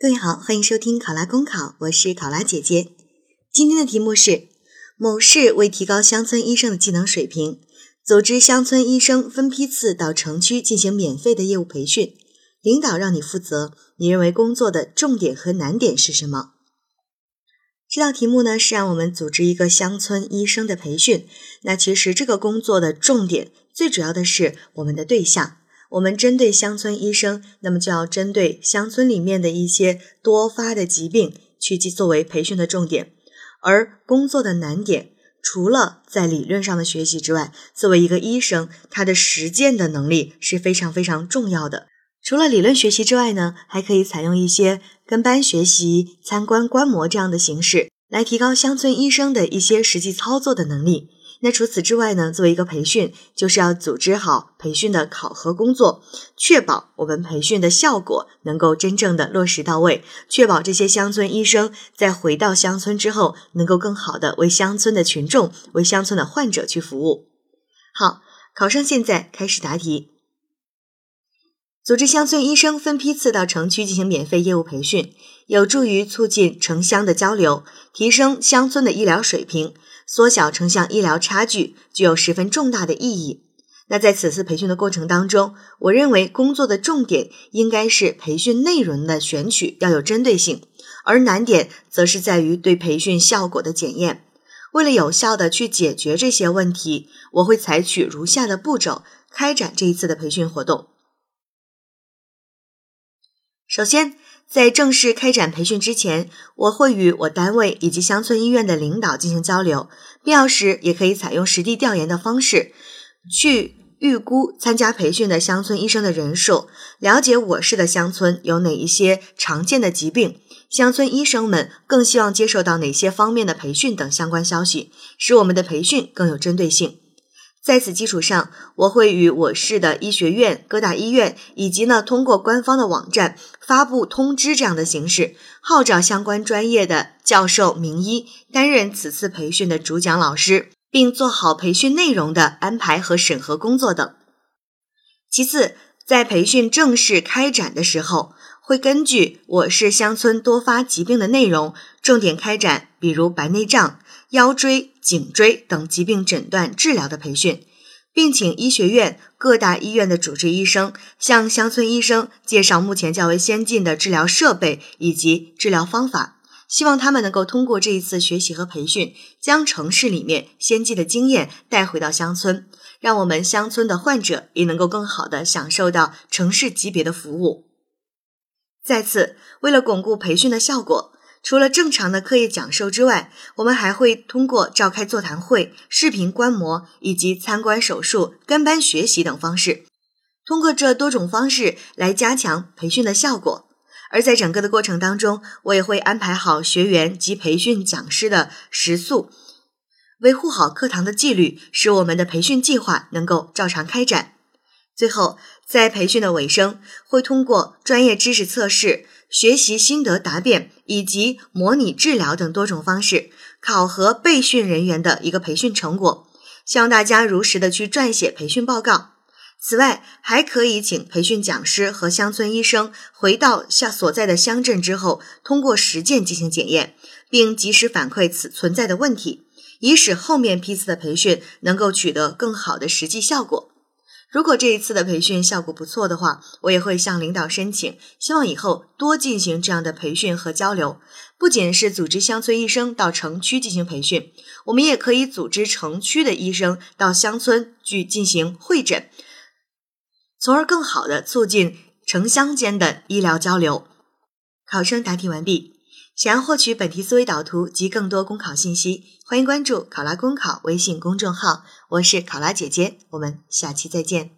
各位好，欢迎收听考拉公考，我是考拉姐姐。今天的题目是：某市为提高乡村医生的技能水平，组织乡村医生分批次到城区进行免费的业务培训。领导让你负责，你认为工作的重点和难点是什么？这道题目呢是让我们组织一个乡村医生的培训。那其实这个工作的重点，最主要的是我们的对象。我们针对乡村医生，那么就要针对乡村里面的一些多发的疾病去作为培训的重点。而工作的难点，除了在理论上的学习之外，作为一个医生，他的实践的能力是非常非常重要的。除了理论学习之外呢，还可以采用一些跟班学习、参观观摩这样的形式，来提高乡村医生的一些实际操作的能力。那除此之外呢？作为一个培训，就是要组织好培训的考核工作，确保我们培训的效果能够真正的落实到位，确保这些乡村医生在回到乡村之后，能够更好的为乡村的群众、为乡村的患者去服务。好，考生现在开始答题。组织乡村医生分批次到城区进行免费业务培训，有助于促进城乡的交流，提升乡村的医疗水平。缩小城乡医疗差距具有十分重大的意义。那在此次培训的过程当中，我认为工作的重点应该是培训内容的选取要有针对性，而难点则是在于对培训效果的检验。为了有效的去解决这些问题，我会采取如下的步骤开展这一次的培训活动。首先。在正式开展培训之前，我会与我单位以及乡村医院的领导进行交流，必要时也可以采用实地调研的方式，去预估参加培训的乡村医生的人数，了解我市的乡村有哪一些常见的疾病，乡村医生们更希望接受到哪些方面的培训等相关消息，使我们的培训更有针对性。在此基础上，我会与我市的医学院、各大医院，以及呢通过官方的网站发布通知这样的形式，号召相关专业的教授、名医担任此次培训的主讲老师，并做好培训内容的安排和审核工作等。其次，在培训正式开展的时候，会根据我市乡村多发疾病的内容，重点开展，比如白内障。腰椎、颈椎等疾病诊断治疗的培训，并请医学院各大医院的主治医生向乡村医生介绍目前较为先进的治疗设备以及治疗方法，希望他们能够通过这一次学习和培训，将城市里面先进的经验带回到乡村，让我们乡村的患者也能够更好的享受到城市级别的服务。再次，为了巩固培训的效果。除了正常的课业讲授之外，我们还会通过召开座谈会、视频观摩以及参观手术、跟班学习等方式，通过这多种方式来加强培训的效果。而在整个的过程当中，我也会安排好学员及培训讲师的食宿，维护好课堂的纪律，使我们的培训计划能够照常开展。最后，在培训的尾声，会通过专业知识测试。学习心得答辩以及模拟治疗等多种方式，考核备训人员的一个培训成果，希望大家如实的去撰写培训报告。此外，还可以请培训讲师和乡村医生回到下所在的乡镇之后，通过实践进行检验，并及时反馈此存在的问题，以使后面批次的培训能够取得更好的实际效果。如果这一次的培训效果不错的话，我也会向领导申请，希望以后多进行这样的培训和交流。不仅是组织乡村医生到城区进行培训，我们也可以组织城区的医生到乡村去进行会诊，从而更好的促进城乡间的医疗交流。考生答题完毕。想要获取本题思维导图及更多公考信息，欢迎关注“考拉公考”微信公众号。我是考拉姐姐，我们下期再见。